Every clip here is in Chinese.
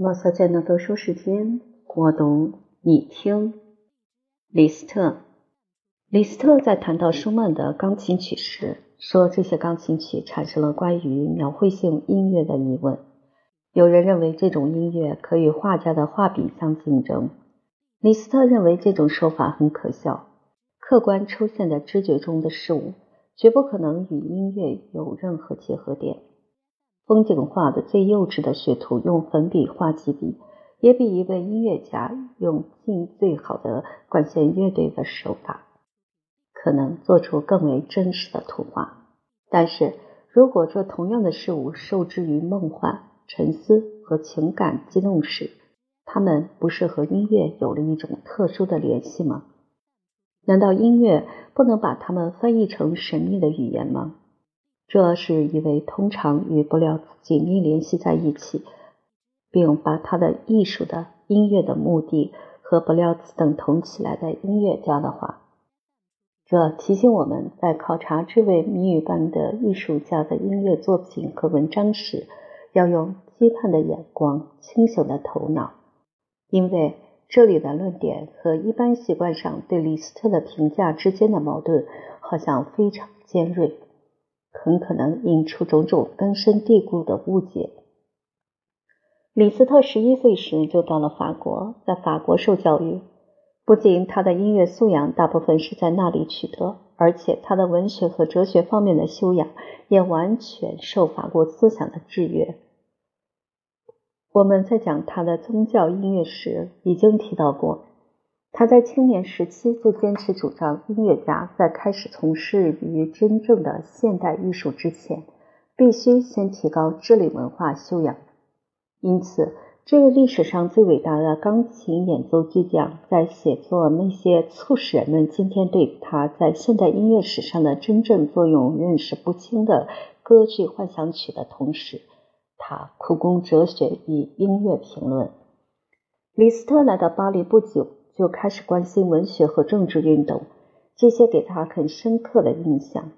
马赛在的读书时间，我读你听。李斯特，李斯特在谈到舒曼的钢琴曲时，说这些钢琴曲产生了关于描绘性音乐的疑问。有人认为这种音乐可与画家的画笔相竞争。李斯特认为这种说法很可笑。客观出现的知觉中的事物，绝不可能与音乐有任何结合点。风景画的最幼稚的学徒用粉笔画几笔，也比一位音乐家用尽最好的管弦乐队的手法，可能做出更为真实的图画。但是如果这同样的事物受制于梦幻、沉思和情感激动时，他们不是和音乐有了一种特殊的联系吗？难道音乐不能把它们翻译成神秘的语言吗？这是一位通常与布廖兹紧密联系在一起，并把他的艺术的音乐的目的和布廖兹等同起来的音乐家的话。这提醒我们在考察这位谜语般的艺术家的音乐作品和文章时，要用批判的眼光、清醒的头脑，因为这里的论点和一般习惯上对李斯特的评价之间的矛盾好像非常尖锐。很可能引出种种根深蒂固的误解。李斯特十一岁时就到了法国，在法国受教育。不仅他的音乐素养大部分是在那里取得，而且他的文学和哲学方面的修养也完全受法国思想的制约。我们在讲他的宗教音乐时已经提到过。他在青年时期就坚持主张，音乐家在开始从事于真正的现代艺术之前，必须先提高智力文化修养。因此，这位历史上最伟大的钢琴演奏巨匠，在写作那些促使人们今天对他在现代音乐史上的真正作用认识不清的歌剧幻想曲的同时，他苦攻哲学与音乐评论。李斯特来到巴黎不久。就开始关心文学和政治运动，这些给他很深刻的印象。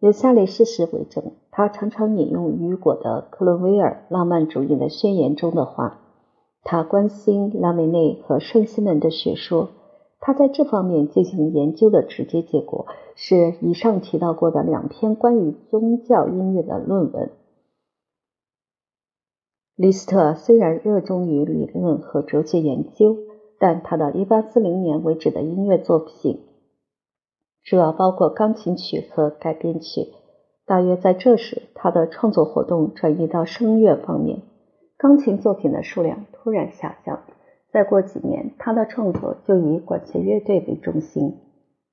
有下列事实为证：他常常引用雨果的《克伦威尔浪漫主义的宣言》中的话。他关心拉梅内和圣西门的学说。他在这方面进行研究的直接结果是以上提到过的两篇关于宗教音乐的论文。李斯特虽然热衷于理论和哲学研究。但他到1840年为止的音乐作品，主要包括钢琴曲和改编曲。大约在这时，他的创作活动转移到声乐方面，钢琴作品的数量突然下降。再过几年，他的创作就以管弦乐队为中心。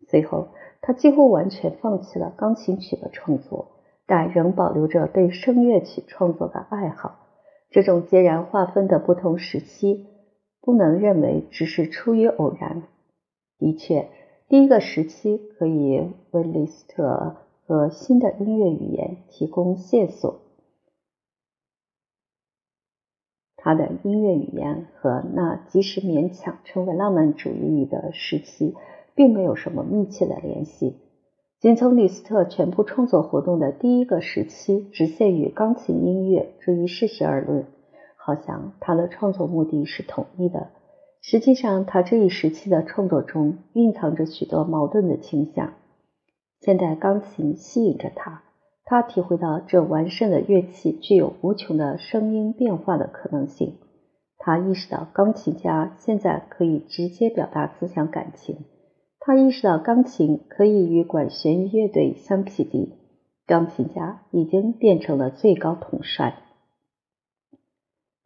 随后，他几乎完全放弃了钢琴曲的创作，但仍保留着对声乐曲创作的爱好。这种截然划分的不同时期。不能认为只是出于偶然。的确，第一个时期可以为李斯特和新的音乐语言提供线索。他的音乐语言和那即使勉强成为浪漫主义的时期，并没有什么密切的联系。仅从李斯特全部创作活动的第一个时期只限于钢琴音乐这一事实而论。好像他的创作目的是统一的。实际上，他这一时期的创作中蕴藏着许多矛盾的倾向。现代钢琴吸引着他，他体会到这完善的乐器具有无穷的声音变化的可能性。他意识到钢琴家现在可以直接表达思想感情。他意识到钢琴可以与管弦乐队相匹敌。钢琴家已经变成了最高统帅。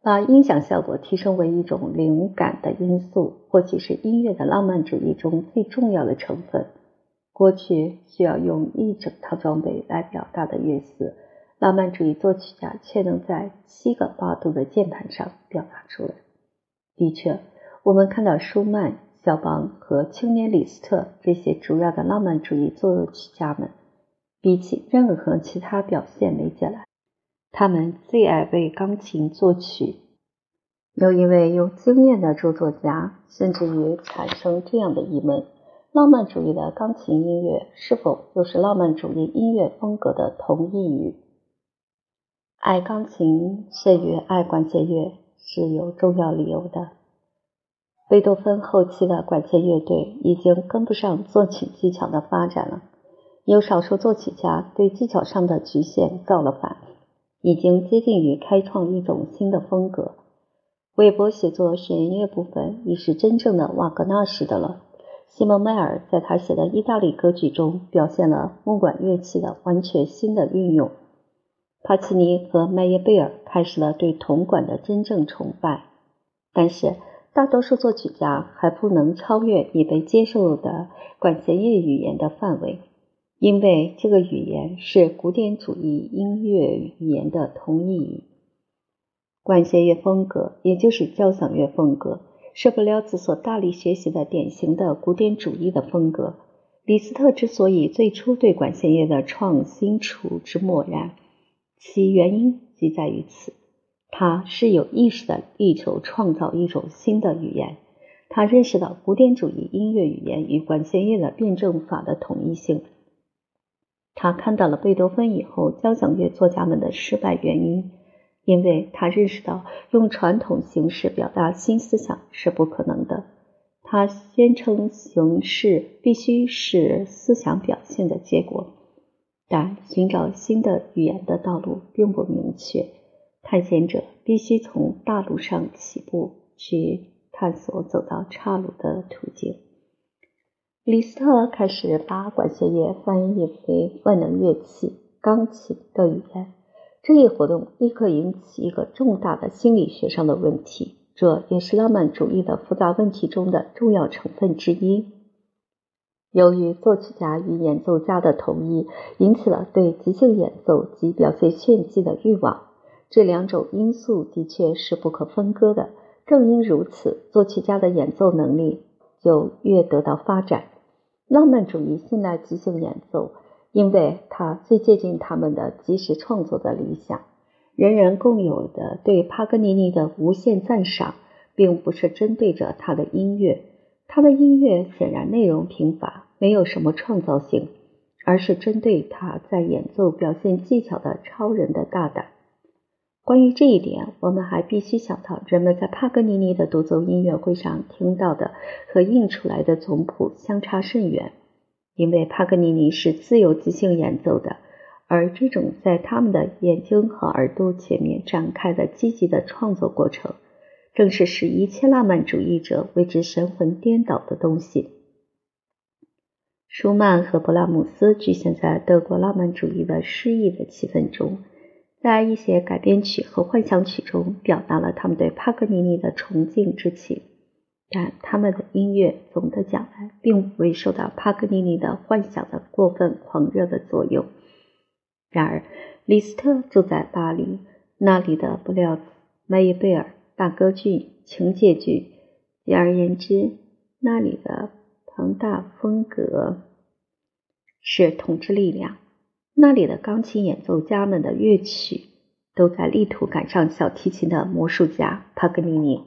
把音响效果提升为一种灵感的因素，或许是音乐的浪漫主义中最重要的成分。过去需要用一整套装备来表达的乐思，浪漫主义作曲家却能在七个八度的键盘上表达出来。的确，我们看到舒曼、肖邦和青年李斯特这些主要的浪漫主义作曲家们，比起任何其他表现媒介来。他们最爱为钢琴作曲。有一位有经验的著作家甚至于产生这样的疑问：浪漫主义的钢琴音乐是否就是浪漫主义音乐风格的同义语？爱钢琴甚于爱管弦乐，是有重要理由的。贝多芬后期的管弦乐队已经跟不上作曲技巧的发展了，有少数作曲家对技巧上的局限造了反，已经接近于开创一种新的风格。韦伯写作弦乐部分已是真正的瓦格纳式的了。西蒙迈尔在他写的意大利歌剧中表现了木管乐器的完全新的运用。帕奇尼和麦耶贝尔开始了对铜管的真正崇拜，但是。大多数作曲家还不能超越已被接受的管弦乐语言的范围，因为这个语言是古典主义音乐语言的同义语。管弦乐风格，也就是交响乐风格，是布廖兹所大力学习的典型的古典主义的风格。李斯特之所以最初对管弦乐的创新处之漠然，其原因即在于此。他是有意识的力求创造一种新的语言。他认识到古典主义音乐语言与管弦乐的辩证法的统一性。他看到了贝多芬以后交响乐作家们的失败原因，因为他认识到用传统形式表达新思想是不可能的。他宣称形式必须是思想表现的结果，但寻找新的语言的道路并不明确。探险者必须从大陆上起步，去探索走到岔路的途径。李斯特开始把管弦乐翻译为万能乐器——钢琴的语言。这一活动立刻引起一个重大的心理学上的问题，这也是浪漫主义的复杂问题中的重要成分之一。由于作曲家与演奏家的同意，引起了对即兴演奏及表现炫技的欲望。这两种因素的确是不可分割的。正因如此，作曲家的演奏能力就越得到发展。浪漫主义信赖即兴演奏，因为它最接近他们的即时创作的理想。人人共有的对帕格尼尼的无限赞赏，并不是针对着他的音乐，他的音乐显然内容贫乏，没有什么创造性，而是针对他在演奏表现技巧的超人的大胆。关于这一点，我们还必须想到，人们在帕格尼尼的独奏音乐会上听到的和印出来的总谱相差甚远。因为帕格尼尼是自由即兴演奏的，而这种在他们的眼睛和耳朵前面展开的积极的创作过程，正是使一切浪漫主义者为之神魂颠倒的东西。舒曼和勃拉姆斯局限在德国浪漫主义的诗意的气氛中。在一些改编曲和幻想曲中，表达了他们对帕格尼尼的崇敬之情，但他们的音乐总的讲来，并不会受到帕格尼尼的幻想的过分狂热的作用。然而，李斯特住在巴黎，那里的布廖兹、麦耶贝尔大歌剧、情节剧，简而言之，那里的庞大风格是统治力量。那里的钢琴演奏家们的乐曲都在力图赶上小提琴的魔术家帕格尼尼。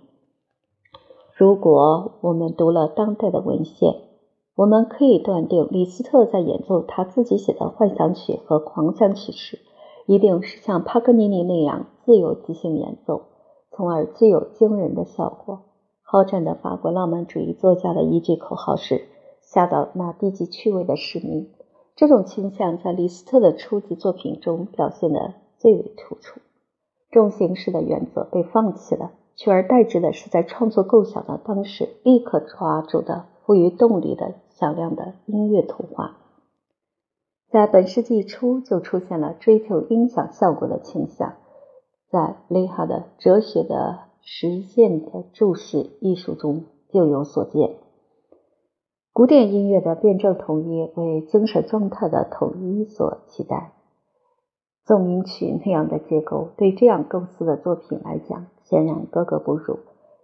如果我们读了当代的文献，我们可以断定，李斯特在演奏他自己写的幻想曲和狂想曲时，一定是像帕格尼尼那样自由即兴演奏，从而具有惊人的效果。好战的法国浪漫主义作家的一句口号是：“吓到那低级趣味的市民。”这种倾向在李斯特的初级作品中表现得最为突出。重形式的原则被放弃了，取而代之的是在创作构想的当时立刻抓住的富于动力的响亮的音乐图画。在本世纪初就出现了追求音响效果的倾向，在雷哈的《哲学的实践的注释》艺术中就有所见。古典音乐的辩证统一为精神状态的统一所期待。奏鸣曲那样的结构对这样构思的作品来讲，显然格格不入。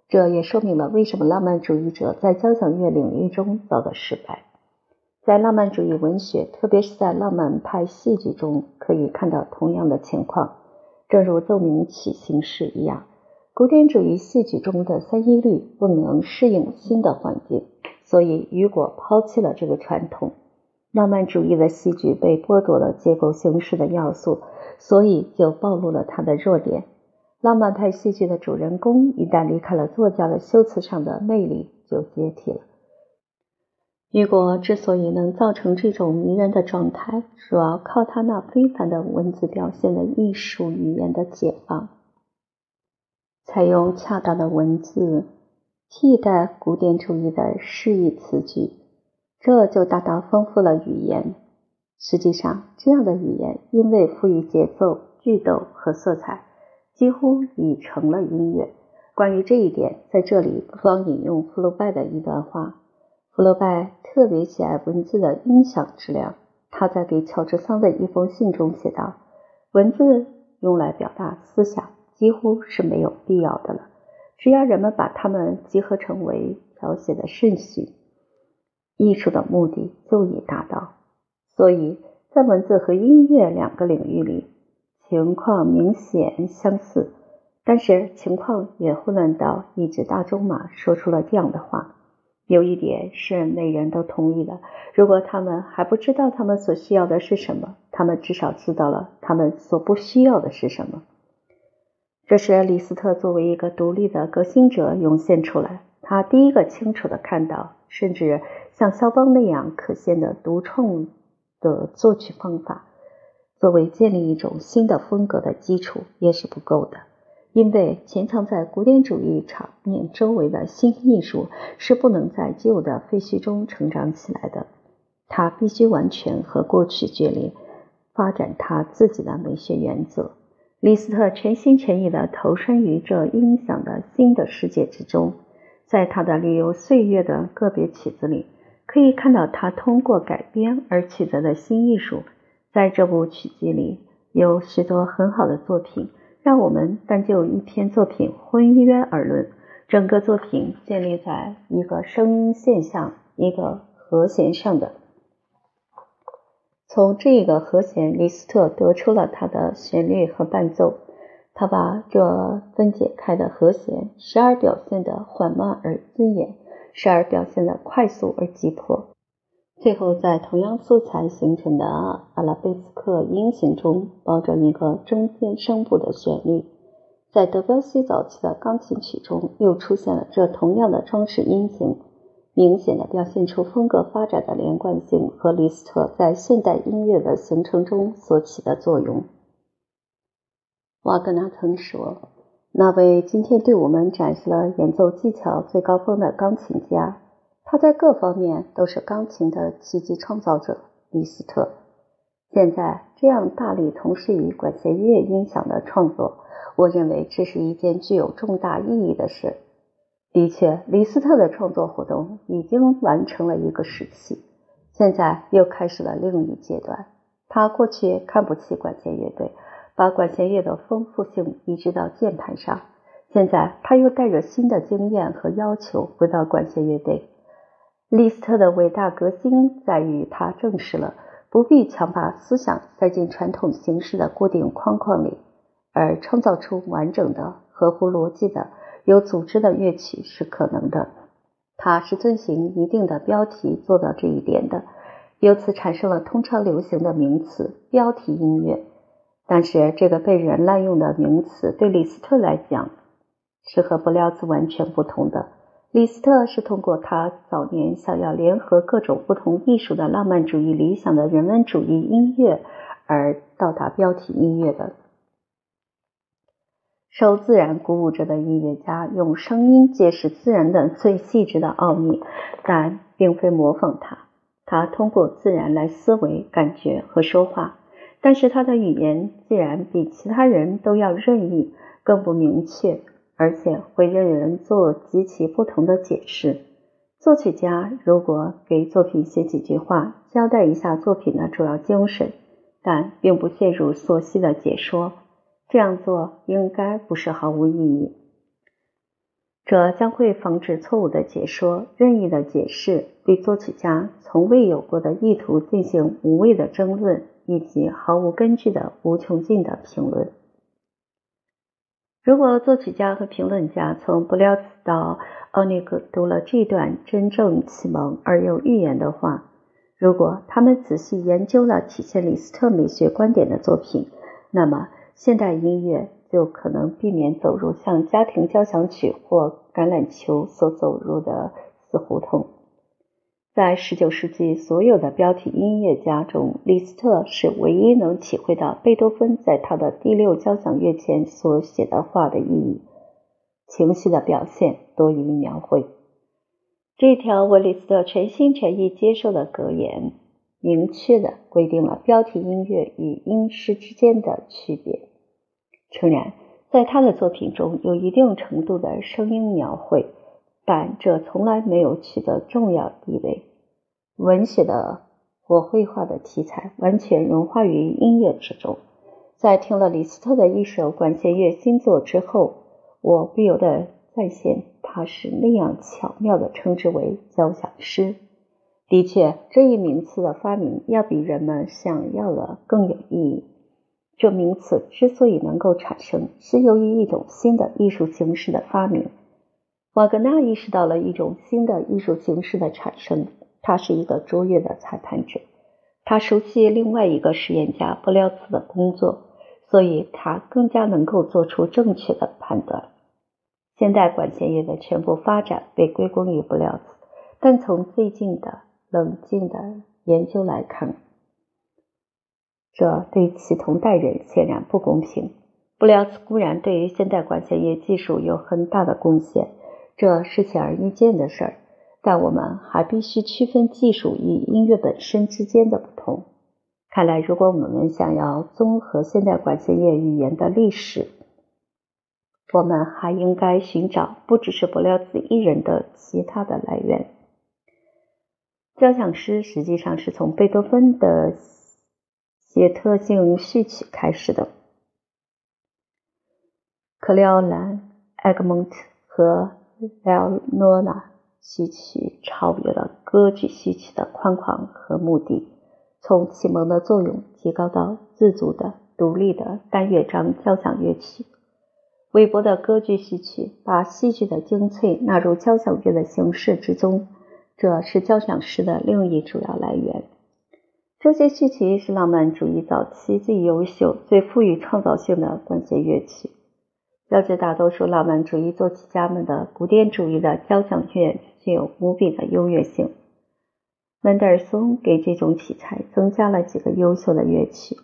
这也说明了为什么浪漫主义者在交响乐领域中遭到失败。在浪漫主义文学，特别是在浪漫派戏剧中，可以看到同样的情况。正如奏鸣曲形式一样，古典主义戏剧中的三一律不能适应新的环境。所以，雨果抛弃了这个传统。浪漫主义的戏剧被剥夺了结构形式的要素，所以就暴露了他的弱点。浪漫派戏剧的主人公一旦离开了作家的修辞上的魅力，就解体了。雨果之所以能造成这种迷人的状态，主要靠他那非凡的文字表现的艺术语言的解放。采用恰当的文字替代古典主义的诗意词句，这就大大丰富了语言。实际上，这样的语言因为赋予节奏、句逗和色彩，几乎已成了音乐。关于这一点，在这里不妨引用福楼拜的一段话。福楼拜特别喜爱文字的音响质量。他在给乔治桑的一封信中写道：“文字用来表达思想几乎是没有必要的了，只要人们把它们集合成为描写的顺序，艺术的目的就已达到。所以在文字和音乐两个领域里，情况明显相似，但是情况也混乱到一只大仲马说出了这样的话。”有一点是每人都同意的：如果他们还不知道他们所需要的是什么，他们至少知道了他们所不需要的是什么。这时，李斯特作为一个独立的革新者涌现出来。他第一个清楚的看到，甚至像肖邦那样可信的独创的作曲方法，作为建立一种新的风格的基础，也是不够的。因为潜藏在古典主义场面周围的新艺术是不能在旧的废墟中成长起来的，它必须完全和过去决裂，发展他自己的美学原则。李斯特全心全意地投身于这音响的新的世界之中，在他的旅游岁月的个别曲子里，可以看到他通过改编而取得的新艺术。在这部曲集里，有许多很好的作品。让我们单就一篇作品婚约而论，整个作品建立在一个声音现象、一个和弦上的。从这个和弦，李斯特得出了它的旋律和伴奏。他把这分解开的和弦，时而表现的缓慢而尊严，时而表现的快速而急迫。最后，在同样素材形成的阿拉贝斯克音型中，包着一个中间声部的旋律。在德彪西早期的钢琴曲中，又出现了这同样的装饰音型，明显的表现出风格发展的连贯性和李斯特在现代音乐的形成中所起的作用。瓦格纳曾说：“那位今天对我们展示了演奏技巧最高峰的钢琴家。”他在各方面都是钢琴的奇迹创造者，李斯特。现在这样大力从事于管弦乐音响的创作，我认为这是一件具有重大意义的事。的确，李斯特的创作活动已经完成了一个时期，现在又开始了另一阶段。他过去看不起管弦乐队，把管弦乐的丰富性移植到键盘上，现在他又带着新的经验和要求回到管弦乐队。李斯特的伟大革新在于他证实了不必强把思想塞进传统形式的固定框框里，而创造出完整的、合乎逻辑的、有组织的乐曲是可能的。它是遵循一定的标题做到这一点的，由此产生了通常流行的名词“标题音乐”。但是这个被人滥用的名词对李斯特来讲是和布料兹完全不同的。李斯特是通过他早年想要联合各种不同艺术的浪漫主义理想的人文主义音乐而到达标题音乐的。受自然鼓舞着的音乐家用声音揭示自然的最细致的奥秘，但并非模仿它。他通过自然来思维、感觉和说话，但是他的语言自然比其他人都要任意，更不明确。而且会任人做极其不同的解释。作曲家如果给作品写几句话，交代一下作品的主要精神，但并不陷入琐细的解说，这样做应该不是毫无意义。这将会防止错误的解说、任意的解释，对作曲家从未有过的意图进行无谓的争论，以及毫无根据的无穷尽的评论。如果作曲家和评论家从布廖兹到奥尼格读了这段真正启蒙而又预言的话，如果他们仔细研究了体现李斯特美学观点的作品，那么现代音乐就可能避免走入像家庭交响曲或橄榄球所走入的死胡同。在19世纪所有的标题音乐家中，李斯特是唯一能体会到贝多芬在他的第六交响乐前所写的话的意义。情绪的表现多于描绘。这条为李斯特全心全意接受的格言，明确的规定了标题音乐与音诗之间的区别。诚然，在他的作品中有一定程度的声音描绘，但这从来没有取得重要地位。文学的或绘画的题材完全融化于音乐之中。在听了李斯特的一首管弦乐新作之后，我不由得再现他是那样巧妙地称之为交响诗。的确，这一名词的发明要比人们想要的更有意义。这名词之所以能够产生，是由于一种新的艺术形式的发明。瓦格纳意识到了一种新的艺术形式的产生。他是一个卓越的裁判者，他熟悉另外一个实验家布廖兹的工作，所以他更加能够做出正确的判断。现代管弦乐的全部发展被归功于布廖兹，但从最近的冷静的研究来看，这对其同代人显然不公平。布廖兹固然对于现代管弦乐技术有很大的贡献，这是显而易见的事儿。但我们还必须区分技术与音乐本身之间的不同。看来，如果我们想要综合现代管弦乐语言的历史，我们还应该寻找不只是伯辽兹一人的其他的来源。交响诗实际上是从贝多芬的写特性序曲开始的。克里奥兰、埃格蒙特和莱奥诺拉。序曲超越了歌剧序曲的宽广和目的，从启蒙的作用提高到自主的、独立的单乐章交响乐曲。韦伯的歌剧序曲把戏剧的精粹纳入交响乐的形式之中，这是交响诗的另一主要来源。这些序曲是浪漫主义早期最优秀、最富于创造性的管弦乐曲。标志大多数浪漫主义作曲家们的古典主义的交响乐具有无比的优越性。门德尔松给这种题材增加了几个优秀的乐曲，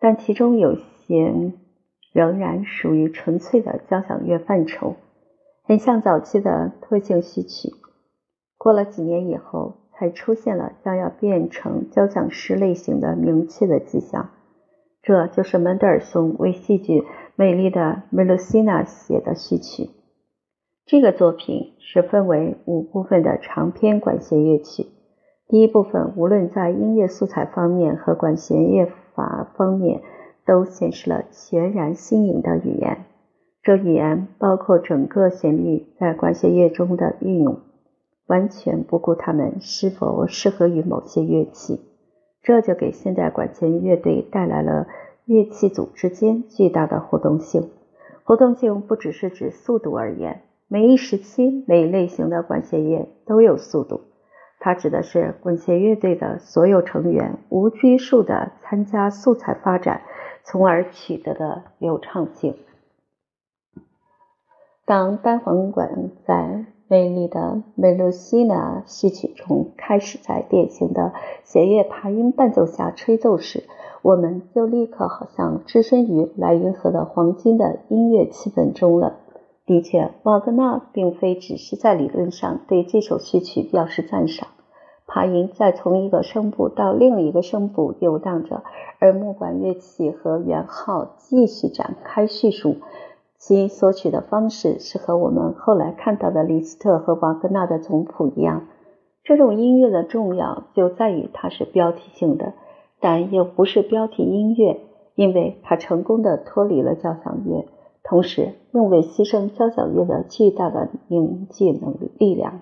但其中有些仍然属于纯粹的交响乐范畴，很像早期的特性序曲。过了几年以后，还出现了将要变成交响诗类型的明确的迹象。这就是门德尔松为戏剧。美丽的梅露西娜写的序曲，这个作品是分为五部分的长篇管弦乐曲。第一部分无论在音乐素材方面和管弦乐法方面，都显示了全然新颖的语言。这语言包括整个旋律在管弦乐中的运用，完全不顾它们是否适合于某些乐器。这就给现代管弦乐队带来了。乐器组之间巨大的活动性，活动性不只是指速度而言，每一时期每一类型的管弦乐都有速度，它指的是管弦乐队的所有成员无拘束地参加素材发展，从而取得的流畅性。当单簧管在美丽的梅露西娜序曲中开始在典型的弦乐爬音伴奏下吹奏时，我们就立刻好像置身于莱茵河的黄金的音乐气氛中了。的确，瓦格纳并非只是在理论上对这首序曲表示赞赏。爬音在从一个声部到另一个声部游荡着，而木管乐器和圆号继续展开叙述，其索取的方式是和我们后来看到的李斯特和瓦格纳的总谱一样。这种音乐的重要就在于它是标题性的。但又不是标题音乐，因为它成功的脱离了交响乐，同时又未牺牲交响乐的巨大的凝聚能力力量。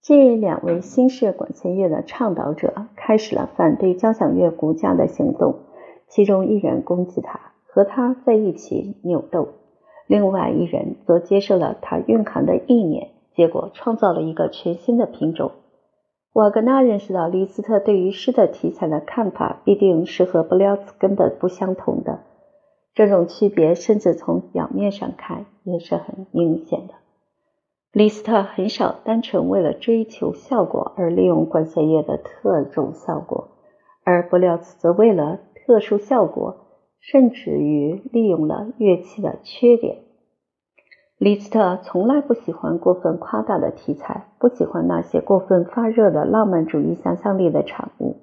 这两位新式管弦乐的倡导者开始了反对交响乐骨架的行动，其中一人攻击他，和他在一起扭斗；另外一人则接受了他蕴含的意念，结果创造了一个全新的品种。瓦格纳认识到，李斯特对于诗的题材的看法必定是和布廖兹根本不相同的。这种区别甚至从表面上看也是很明显的。李斯特很少单纯为了追求效果而利用管弦乐的特种效果，而布廖兹则为了特殊效果，甚至于利用了乐器的缺点。李斯特从来不喜欢过分夸大的题材，不喜欢那些过分发热的浪漫主义想象力的产物。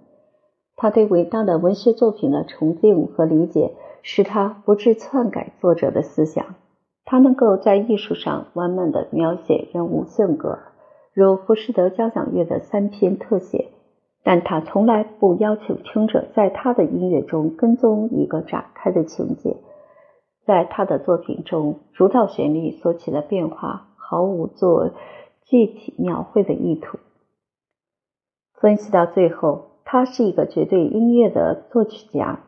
他对伟大的文学作品的崇敬和理解，使他不致篡改作者的思想。他能够在艺术上完满的描写人物性格，如浮士德交响乐的三篇特写，但他从来不要求听者在他的音乐中跟踪一个展开的情节。在他的作品中，主导旋律所起的变化毫无做具体描绘的意图。分析到最后，他是一个绝对音乐的作曲家，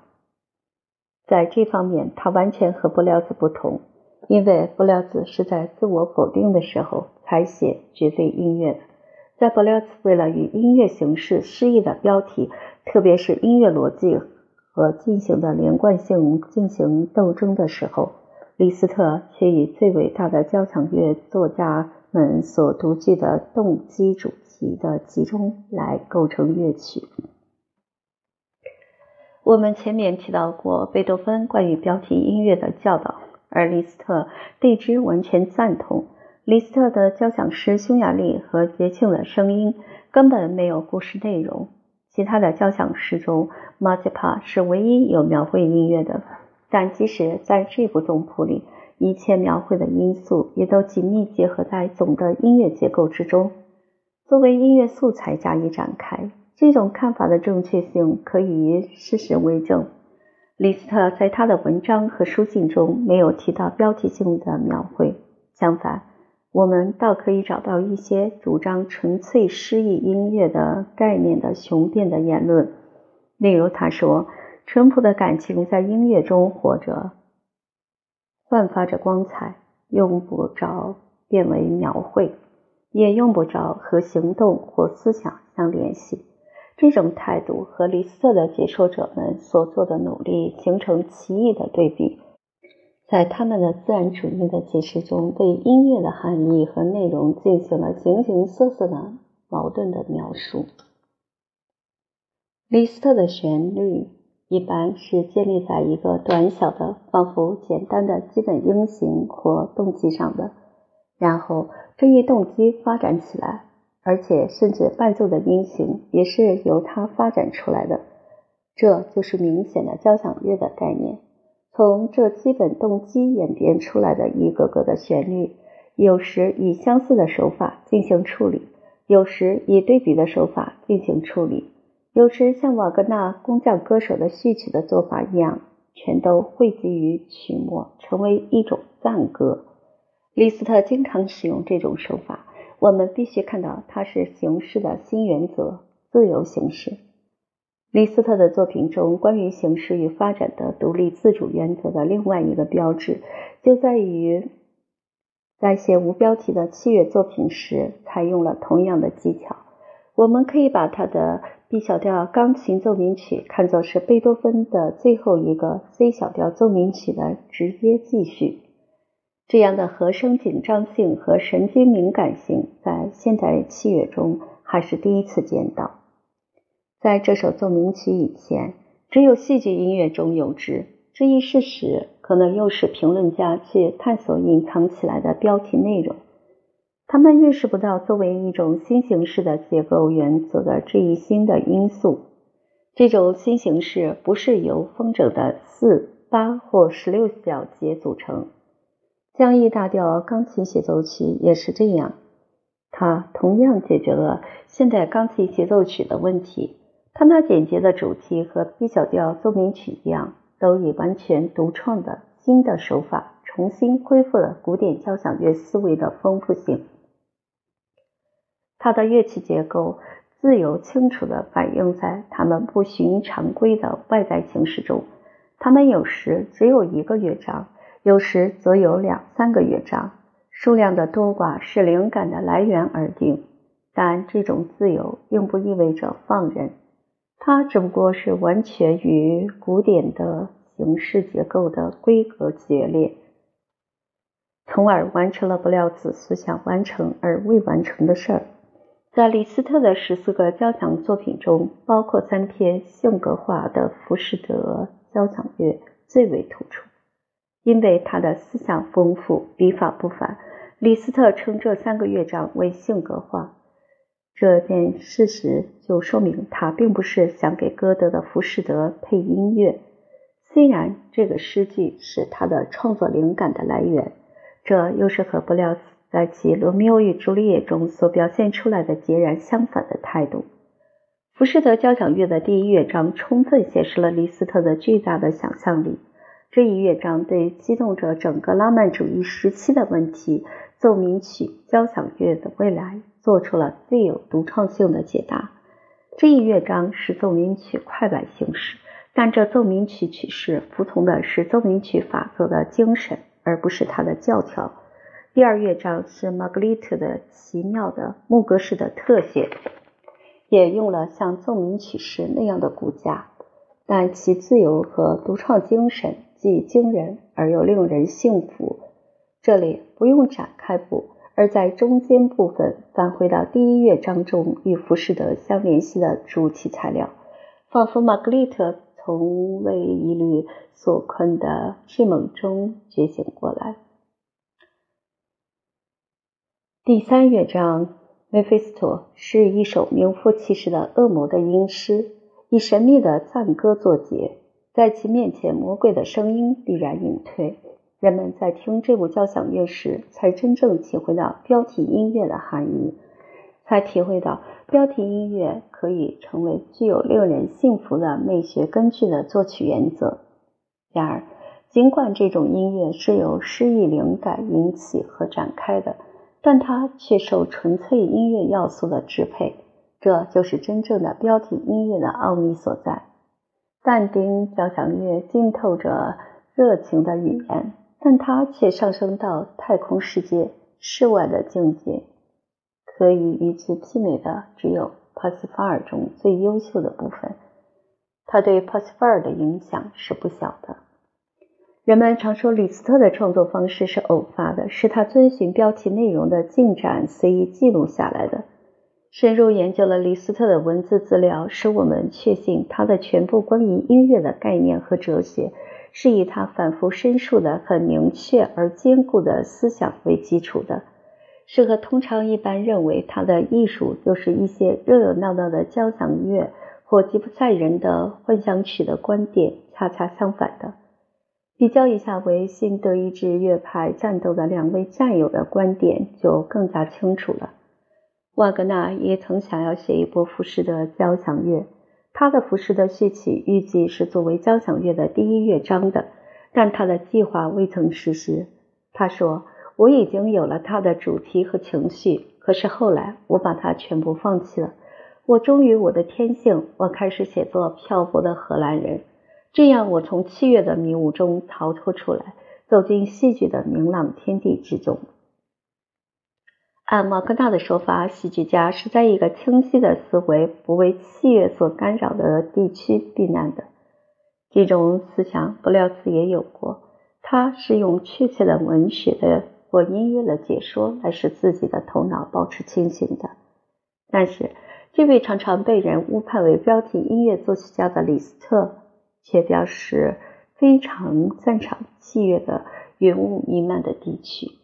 在这方面他完全和布廖兹不同。因为布廖兹是在自我否定的时候才写绝对音乐的，在布廖兹为了与音乐形式诗意的标题，特别是音乐逻辑和进行的连贯性进行斗争的时候，李斯特却以最伟大的交响乐作家们所独具的动机主题的集中来构成乐曲。我们前面提到过贝多芬关于标题音乐的教导。而李斯特对之完全赞同。李斯特的交响诗《匈牙利》和《节庆的声音》根本没有故事内容。其他的交响诗中，马吉帕是唯一有描绘音乐的。但即使在这部总谱里，一切描绘的因素也都紧密结合在总的音乐结构之中，作为音乐素材加以展开。这种看法的正确性可以以事实为证。李斯特在他的文章和书信中没有提到标题性的描绘，相反，我们倒可以找到一些主张纯粹诗意音乐的概念的雄辩的言论。例如，他说：“淳朴的感情在音乐中活着，焕发着光彩，用不着变为描绘，也用不着和行动或思想相联系。”这种态度和李斯特的解说者们所做的努力形成奇异的对比，在他们的自然主义的解释中，对音乐的含义和内容进行了形形色色的矛盾的描述。李斯特的旋律一般是建立在一个短小的、仿佛简单的基本音型或动机上的，然后这一动机发展起来。而且，甚至伴奏的音型也是由它发展出来的，这就是明显的交响乐的概念。从这基本动机演变出来的一个个的旋律，有时以相似的手法进行处理，有时以对比的手法进行处理，有时像瓦格纳工匠歌手的序曲的做法一样，全都汇集于曲末，成为一种赞歌。李斯特经常使用这种手法。我们必须看到，它是形式的新原则——自由形式。李斯特的作品中关于形式与发展的独立自主原则的另外一个标志，就在于在写无标题的器乐作品时，采用了同样的技巧。我们可以把他的 B 小调钢琴奏鸣曲看作是贝多芬的最后一个 C 小调奏鸣曲的直接继续。这样的和声紧张性和神经敏感性，在现代器乐中还是第一次见到。在这首奏鸣曲以前，只有戏剧音乐中有之。这一事实可能诱使评论家去探索隐藏起来的标题内容。他们认识不到作为一种新形式的结构原则的这一新的因素。这种新形式不是由风筝的四、八或十六小节组成。降 E 大调钢琴协奏曲也是这样，它同样解决了现代钢琴协奏曲的问题。他那简洁的主题和 B 小调奏鸣曲一样，都以完全独创的新的手法重新恢复了古典交响乐思维的丰富性。它的乐器结构自由清楚地反映在它们不循常规的外在形式中。它们有时只有一个乐章。有时则有两三个乐章，数量的多寡视灵感的来源而定。但这种自由并不意味着放任，它只不过是完全与古典的形式结构的规格决裂，从而完成了不料子所想完成而未完成的事儿。在李斯特的十四个交响作品中，包括三篇性格化的浮士德交响乐最为突出，因为他的思想丰富，笔法不凡。李斯特称这三个乐章为性格化。这件事实就说明他并不是想给歌德的《浮士德》配音乐，虽然这个诗句是他的创作灵感的来源，这又是和布料斯在其《罗密欧与朱丽叶》中所表现出来的截然相反的态度。《浮士德》交响乐的第一乐章充分显示了李斯特的巨大的想象力。这一乐章对激动着整个浪漫主义时期的问题——奏鸣曲交响乐的未来。做出了最有独创性的解答。这一乐章是奏鸣曲快板形式，但这奏鸣曲曲式服从的是奏鸣曲法则的精神，而不是它的教条。第二乐章是玛格丽特的奇妙的牧歌式的特写，也用了像奏鸣曲式那样的骨架，但其自由和独创精神既惊人而又令人信服。这里不用展开补。而在中间部分返回到第一乐章中与浮士德相联系的主题材料，仿佛玛格丽特从为一缕所困的睡梦中觉醒过来。第三乐章《梅菲斯托》是一首名副其实的恶魔的吟诗，以神秘的赞歌作结，在其面前，魔鬼的声音必然隐退。人们在听这部交响乐时，才真正体会到标题音乐的含义，才体会到标题音乐可以成为具有令人信服的美学根据的作曲原则。然而，尽管这种音乐是由诗意灵感引起和展开的，但它却受纯粹音乐要素的支配，这就是真正的标题音乐的奥秘所在。但丁交响乐浸透着热情的语言。但它却上升到太空世界世外的境界，可以与之媲美的只有帕斯法尔中最优秀的部分。他对帕斯法尔的影响是不小的。人们常说李斯特的创作方式是偶发的，是他遵循标题内容的进展随意记录下来的。深入研究了李斯特的文字资料，使我们确信他的全部关于音乐的概念和哲学。是以他反复申述的很明确而坚固的思想为基础的，是和通常一般认为他的艺术就是一些热热闹闹的交响乐或吉普赛人的幻想曲的观点恰恰相反的。比较一下为新德意志乐派战斗的两位战友的观点，就更加清楚了。瓦格纳也曾想要写一部浮士德交响乐。他的《服饰的序曲》预计是作为交响乐的第一乐章的，但他的计划未曾实施。他说：“我已经有了他的主题和情绪，可是后来我把它全部放弃了。我忠于我的天性，我开始写作漂泊的荷兰人，这样我从七月的迷雾中逃脱出来，走进戏剧的明朗天地之中。”按马克纳的说法，戏剧家是在一个清晰的思维、不为器乐所干扰的地区避难的。这种思想，布廖斯也有过。他是用确切的文学的或音乐的解说来使自己的头脑保持清醒的。但是，这位常常被人误判为标题音乐作曲家的李斯特，却表示非常赞赏器乐的云雾弥漫的地区。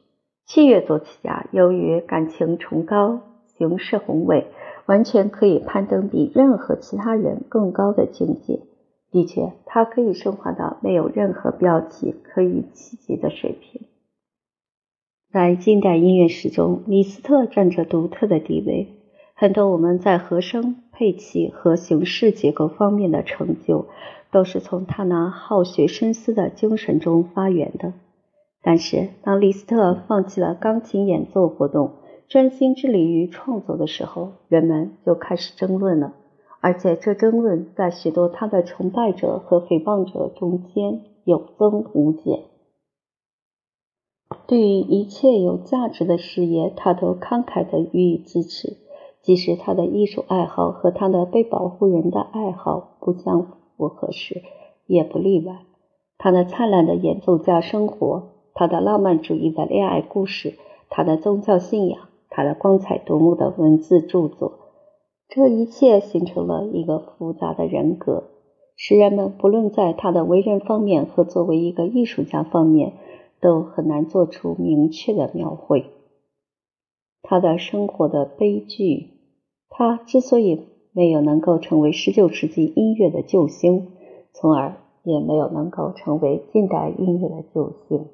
器乐作曲家由于感情崇高、形式宏伟，完全可以攀登比任何其他人更高的境界。的确，他可以升华到没有任何标题可以企及的水平。在近代音乐史中，李斯特占着独特的地位。很多我们在和声、配器和形式结构方面的成就，都是从他那好学深思的精神中发源的。但是，当李斯特放弃了钢琴演奏活动，专心致力于创作的时候，人们就开始争论了。而且，这争论在许多他的崇拜者和诽谤者中间有增无减。对于一切有价值的事业，他都慷慨地予以支持，即使他的艺术爱好和他的被保护人的爱好不相符合时，也不例外。他那灿烂的演奏家生活，他的浪漫主义的恋爱故事，他的宗教信仰，他的光彩夺目的文字著作，这一切形成了一个复杂的人格，使人们不论在他的为人方面和作为一个艺术家方面，都很难做出明确的描绘。他的生活的悲剧，他之所以没有能够成为十九世纪音乐的救星，从而也没有能够成为近代音乐的救星。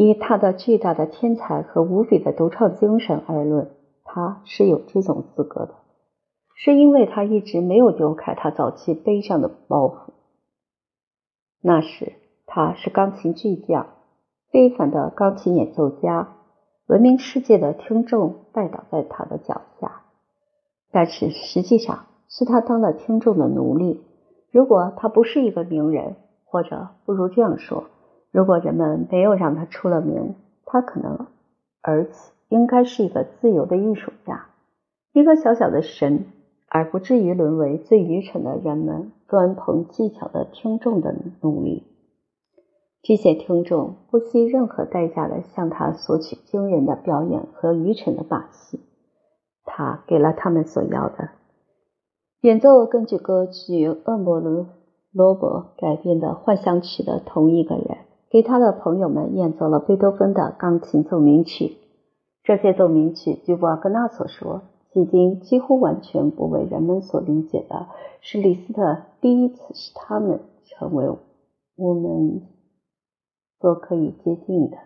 以他的巨大的天才和无比的独创精神而论，他是有这种资格的，是因为他一直没有丢开他早期背上的包袱。那时他是钢琴巨匠，非凡的钢琴演奏家。闻名世界的听众拜倒在他的脚下，但是实际上是他当了听众的奴隶。如果他不是一个名人，或者不如这样说，如果人们没有让他出了名，他可能而此应该是一个自由的艺术家，一个小小的神，而不至于沦为最愚蠢的人们专捧技巧的听众的奴隶。这些听众不惜任何代价的向他索取惊人的表演和愚蠢的把戏，他给了他们所要的。演奏根据歌剧《恶魔罗罗伯》改编的幻想曲的同一个人，给他的朋友们演奏了贝多芬的钢琴奏鸣曲。这些奏鸣曲，据瓦格纳所说，迄今几乎完全不为人们所理解的，是李斯特第一次使他们成为我们。都可以接近的。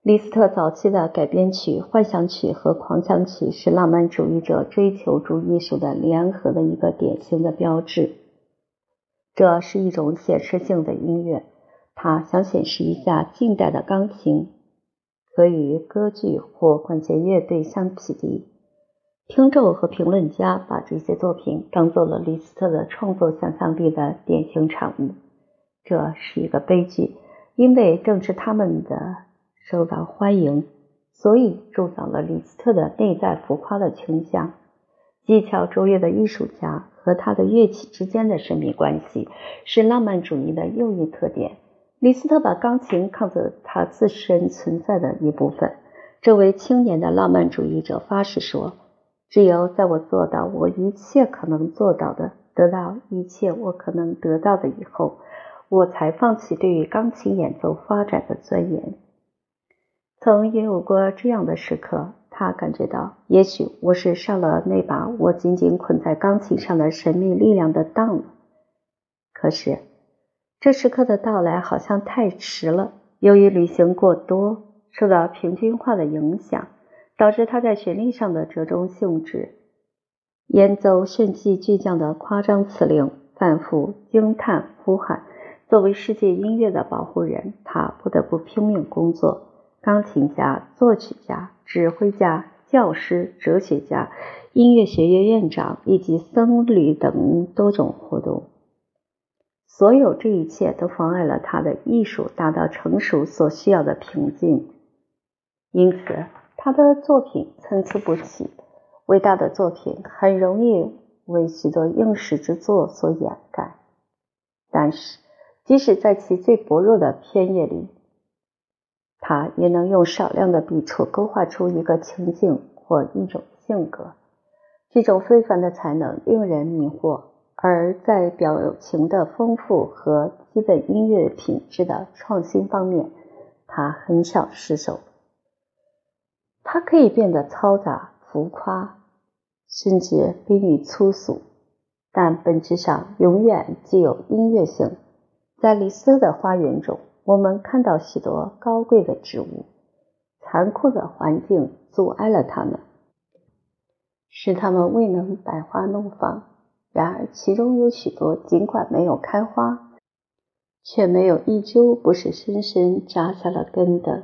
李斯特早期的改编曲、幻想曲和狂想曲是浪漫主义者追求主艺术的联合的一个典型的标志。这是一种写实性的音乐，他想显示一下近代的钢琴可与歌剧或管弦乐队相匹敌。听众和评论家把这些作品当做了李斯特的创作想象力的典型产物，这是一个悲剧。因为正是他们的受到欢迎，所以助长了李斯特的内在浮夸的倾向。技巧卓越的艺术家和他的乐器之间的神秘关系是浪漫主义的又一特点。李斯特把钢琴看作他自身存在的一部分。这位青年的浪漫主义者发誓说：“只有在我做到我一切可能做到的，得到一切我可能得到的以后。”我才放弃对于钢琴演奏发展的钻研。曾也有过这样的时刻，他感觉到，也许我是上了那把我紧紧捆在钢琴上的神秘力量的当了。可是，这时刻的到来好像太迟了。由于旅行过多，受到平均化的影响，导致他在旋律上的折中性质，演奏炫技巨匠的夸张词令，反复惊叹呼喊。作为世界音乐的保护人，他不得不拼命工作。钢琴家、作曲家、指挥家、教师、哲学家、音乐学院院长以及僧侣等多种活动，所有这一切都妨碍了他的艺术达到成熟所需要的平静。因此，他的作品参差不齐。伟大的作品很容易为许多应试之作所掩盖，但是。即使在其最薄弱的片叶里，他也能用少量的笔触勾画出一个情境或一种性格。这种非凡的才能令人迷惑，而在表情的丰富和基本音乐品质的创新方面，他很少失手。他可以变得嘈杂、浮夸，甚至卑鄙粗俗，但本质上永远具有音乐性。在李斯的花园中，我们看到许多高贵的植物。残酷的环境阻碍了它们，使它们未能百花怒放。然而，其中有许多尽管没有开花，却没有一株不是深深扎下了根的。